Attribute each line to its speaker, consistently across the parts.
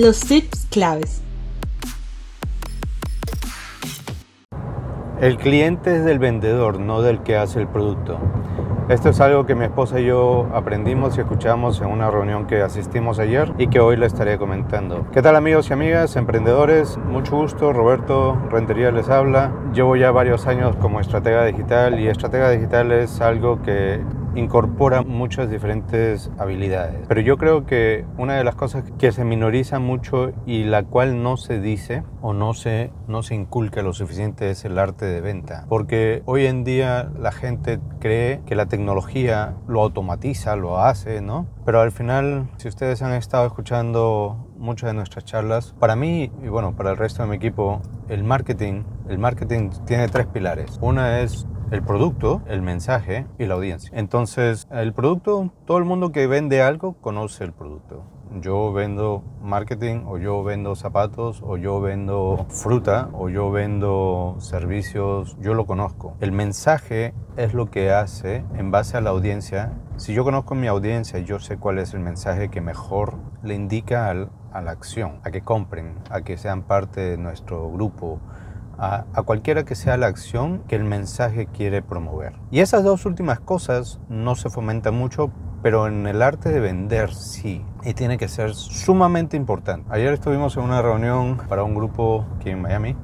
Speaker 1: Los tips claves.
Speaker 2: El cliente es del vendedor, no del que hace el producto. Esto es algo que mi esposa y yo aprendimos y escuchamos en una reunión que asistimos ayer y que hoy le estaré comentando. ¿Qué tal amigos y amigas, emprendedores? Mucho gusto, Roberto Rentería les habla. Llevo ya varios años como estratega digital y estratega digital es algo que incorpora muchas diferentes habilidades. Pero yo creo que una de las cosas que se minoriza mucho y la cual no se dice o no se, no se inculca lo suficiente es el arte de venta. Porque hoy en día la gente cree que la tecnología lo automatiza, lo hace, ¿no? Pero al final, si ustedes han estado escuchando muchas de nuestras charlas, para mí y bueno, para el resto de mi equipo, el marketing, el marketing tiene tres pilares. Una es el producto, el mensaje y la audiencia. Entonces, el producto, todo el mundo que vende algo conoce el producto. Yo vendo marketing o yo vendo zapatos o yo vendo fruta o yo vendo servicios, yo lo conozco. El mensaje es lo que hace en base a la audiencia. Si yo conozco mi audiencia, yo sé cuál es el mensaje que mejor le indica a la acción, a que compren, a que sean parte de nuestro grupo, a, cualquiera que sea la acción que el mensaje quiere promover. Y esas dos últimas cosas no se fomentan mucho, pero en el arte de vender sí. Y tiene que ser sumamente importante. Ayer estuvimos en una reunión para un grupo aquí en Miami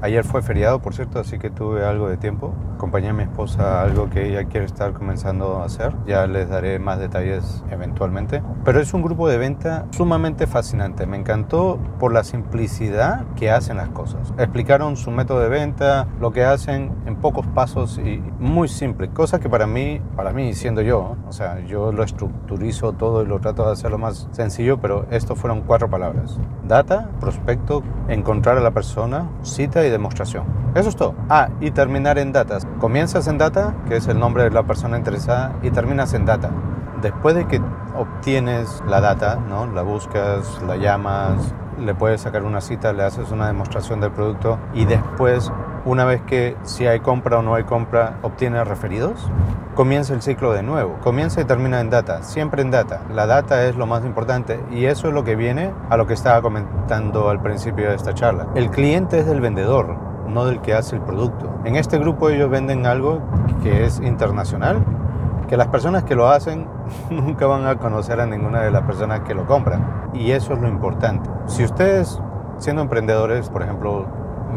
Speaker 2: Ayer fue feriado, por cierto, así que tuve algo de tiempo. Acompañé a mi esposa a algo que ella quiere estar comenzando a hacer. Ya les daré más detalles eventualmente. Pero es un grupo de venta sumamente fascinante. Me encantó por la simplicidad que hacen las cosas. Explicaron su método de venta, lo que hacen en pocos pasos y muy simple. Cosa que para mí, para mí siendo yo, o sea, yo lo estructurizo todo y lo trato de hacerlo más sencillo, pero esto fueron cuatro palabras. Data, prospecto, encontrar a la persona, cita y demostración. Eso es todo. Ah, y terminar en datas. Comienzas en data, que es el nombre de la persona interesada, y terminas en data. Después de que obtienes la data, ¿no? la buscas, la llamas, le puedes sacar una cita, le haces una demostración del producto y después, una vez que si hay compra o no hay compra, obtienes referidos, comienza el ciclo de nuevo. Comienza y termina en data, siempre en data. La data es lo más importante y eso es lo que viene a lo que estaba comentando al principio de esta charla. El cliente es del vendedor, no del que hace el producto. En este grupo ellos venden algo que es internacional, que las personas que lo hacen nunca van a conocer a ninguna de las personas que lo compran. Y eso es lo importante. Si ustedes, siendo emprendedores, por ejemplo,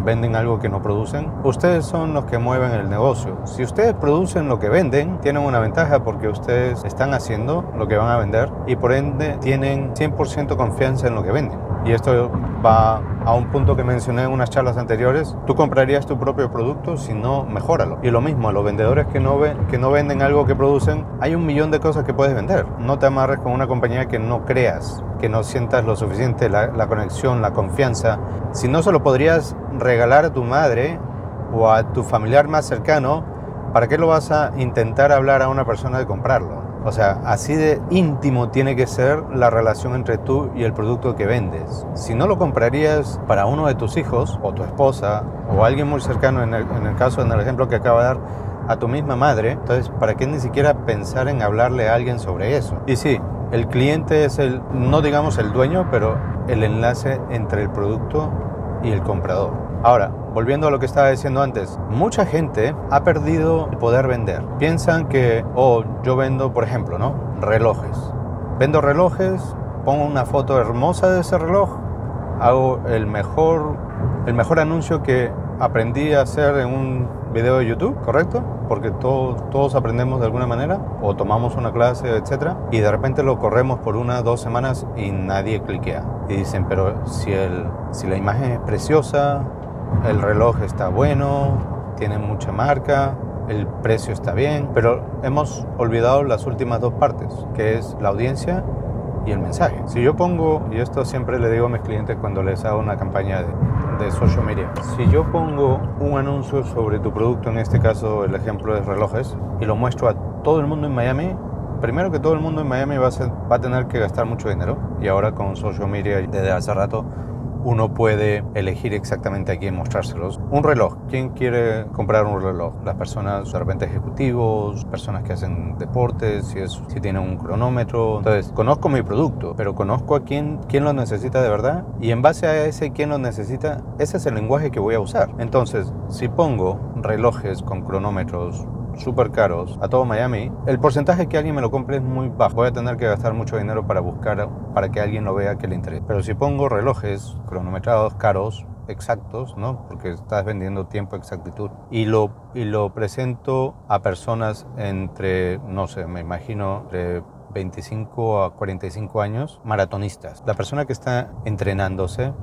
Speaker 2: venden algo que no producen, ustedes son los que mueven el negocio. Si ustedes producen lo que venden, tienen una ventaja porque ustedes están haciendo lo que van a vender y por ende tienen 100% confianza en lo que venden. Y esto va a un punto que mencioné en unas charlas anteriores. Tú comprarías tu propio producto, si no, mejóralo. Y lo mismo, a los vendedores que no, que no venden algo que producen, hay un millón de cosas que puedes vender. No te amarres con una compañía que no creas, que no sientas lo suficiente, la, la conexión, la confianza. Si no, se lo podrías regalar a tu madre o a tu familiar más cercano, ¿para qué lo vas a intentar hablar a una persona de comprarlo? O sea, así de íntimo tiene que ser la relación entre tú y el producto que vendes. Si no lo comprarías para uno de tus hijos o tu esposa o alguien muy cercano, en el, caso, en ejemplo que acaba de dar, a tu misma madre, entonces, ¿para qué ni siquiera pensar en hablarle a alguien sobre eso? Y sí, el cliente es el, no digamos el dueño, pero el enlace entre el producto y el comprador. Ahora, volviendo a lo que estaba diciendo antes, mucha gente ha perdido el poder vender. Piensan que, oh, yo vendo, por ejemplo, ¿no? Relojes. Vendo relojes, pongo una foto hermosa de ese reloj, hago el mejor, el mejor anuncio que aprendí a hacer en un video de YouTube, ¿correcto? Porque todos, todos aprendemos de alguna manera o tomamos una clase, etcétera, y de repente lo corremos por una, dos semanas y nadie cliquea. Y dicen, pero si, el, si la imagen es preciosa, el reloj está bueno, tiene mucha marca, el precio está bien, pero hemos olvidado las últimas dos partes, que es la audiencia y el mensaje. Si yo pongo, y esto siempre le digo a mis clientes cuando les hago una campaña de, de social media, si yo pongo un anuncio sobre tu producto, en este caso el ejemplo de relojes, y lo muestro a todo el mundo en Miami, primero que todo el mundo en Miami va a, va a tener que gastar mucho dinero, y ahora con social media desde hace rato uno puede elegir exactamente a quién mostrárselos. Un reloj. ¿Quién quiere comprar un reloj? Las personas de repente ejecutivos, personas que hacen deportes, si, es, si tienen un cronómetro. Entonces, conozco mi producto, pero conozco a quién, quién lo necesita de verdad y en base a ese quién lo necesita, ese es el lenguaje que voy a usar. Entonces, si pongo relojes con cronómetros súper caros a todo Miami, el porcentaje que alguien me lo compre es muy bajo. Voy a tener que gastar mucho dinero para buscar, para que alguien lo vea que le interese. Pero si pongo relojes cronometrados caros, exactos, ¿no? Porque estás vendiendo tiempo, exactitud. Y lo, y lo presento a personas entre, no sé, me imagino, de 25 a 45 años, maratonistas. La persona que está entrenándose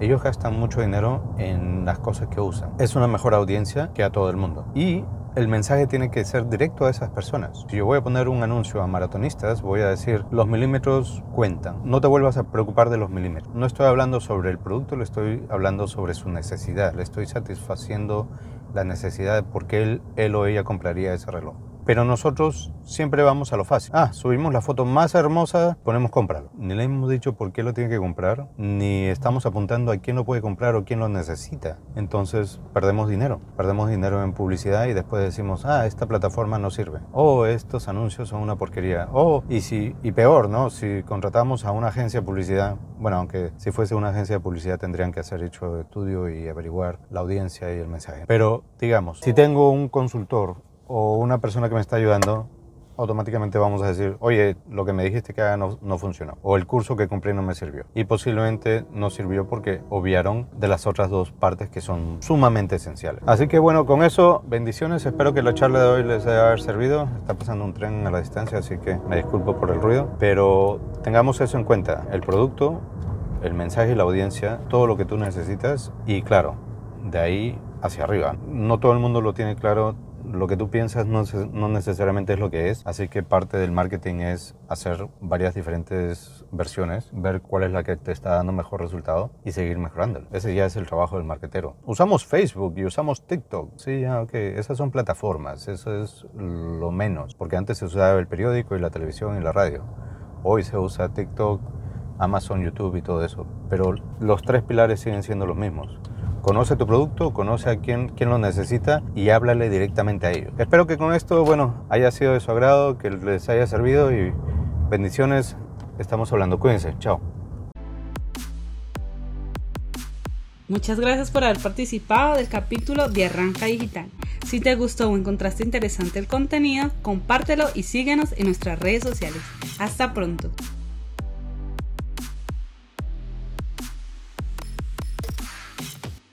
Speaker 2: ellos gastan mucho dinero en las cosas que usan. Es una mejor audiencia que a todo el mundo. Y el mensaje tiene que ser directo a esas personas. Si yo voy a poner un anuncio a maratonistas, voy a decir, los milímetros cuentan. No te vuelvas a preocupar de los milímetros. No estoy hablando sobre el producto, le estoy hablando sobre su necesidad. Le estoy satisfaciendo la necesidad de por qué él, él o ella compraría ese reloj. Pero nosotros siempre vamos a lo fácil. Ah, subimos la foto más hermosa, ponemos comprarlo. Ni le hemos dicho por qué lo tiene que comprar, ni estamos apuntando a quién lo puede comprar o quién lo necesita. Entonces perdemos dinero. Perdemos dinero en publicidad y después decimos, ah, esta plataforma no sirve. O oh, estos anuncios son una porquería. O, oh, y, si, y peor, ¿no? Si contratamos a una agencia de publicidad, bueno, aunque si fuese una agencia de publicidad tendrían que hacer hecho estudio y averiguar la audiencia y el mensaje. Pero digamos, si tengo un consultor o una persona que me está ayudando, automáticamente vamos a decir, oye, lo que me dijiste que haga no, no, funcionó, o el curso que compré no me sirvió. Y posiblemente no sirvió porque obviaron de las otras dos partes que son sumamente esenciales. Así que bueno, con eso, bendiciones, espero que la charla de hoy les haya servido. Está pasando un tren a la distancia, así que me disculpo por el ruido, pero tengamos eso en cuenta, el producto, el mensaje y la audiencia, todo lo que tú necesitas y claro, de ahí hacia arriba. No todo el mundo lo tiene claro lo que tú piensas no, no, necesariamente es lo que es, así que parte del marketing es hacer varias diferentes versiones, ver cuál es la que te está dando mejor resultado y seguir mejorando. Ese ya es el trabajo del marketero. Usamos Facebook y usamos TikTok, sí, ya, ok, esas son plataformas, eso es lo menos, porque antes se usaba el periódico y la televisión y la radio. Hoy se usa TikTok, Amazon, YouTube y todo eso, pero los tres pilares siguen siendo los mismos conoce tu producto, conoce a quién, quién lo necesita y háblale directamente a ellos. Espero que con esto, bueno, haya sido de su agrado, que les haya servido y bendiciones. Estamos hablando. Cuídense. Chao.
Speaker 1: Muchas gracias por haber participado del capítulo de Arranca Digital. Si te gustó o encontraste interesante el contenido, compártelo y síguenos en nuestras redes sociales. Hasta pronto.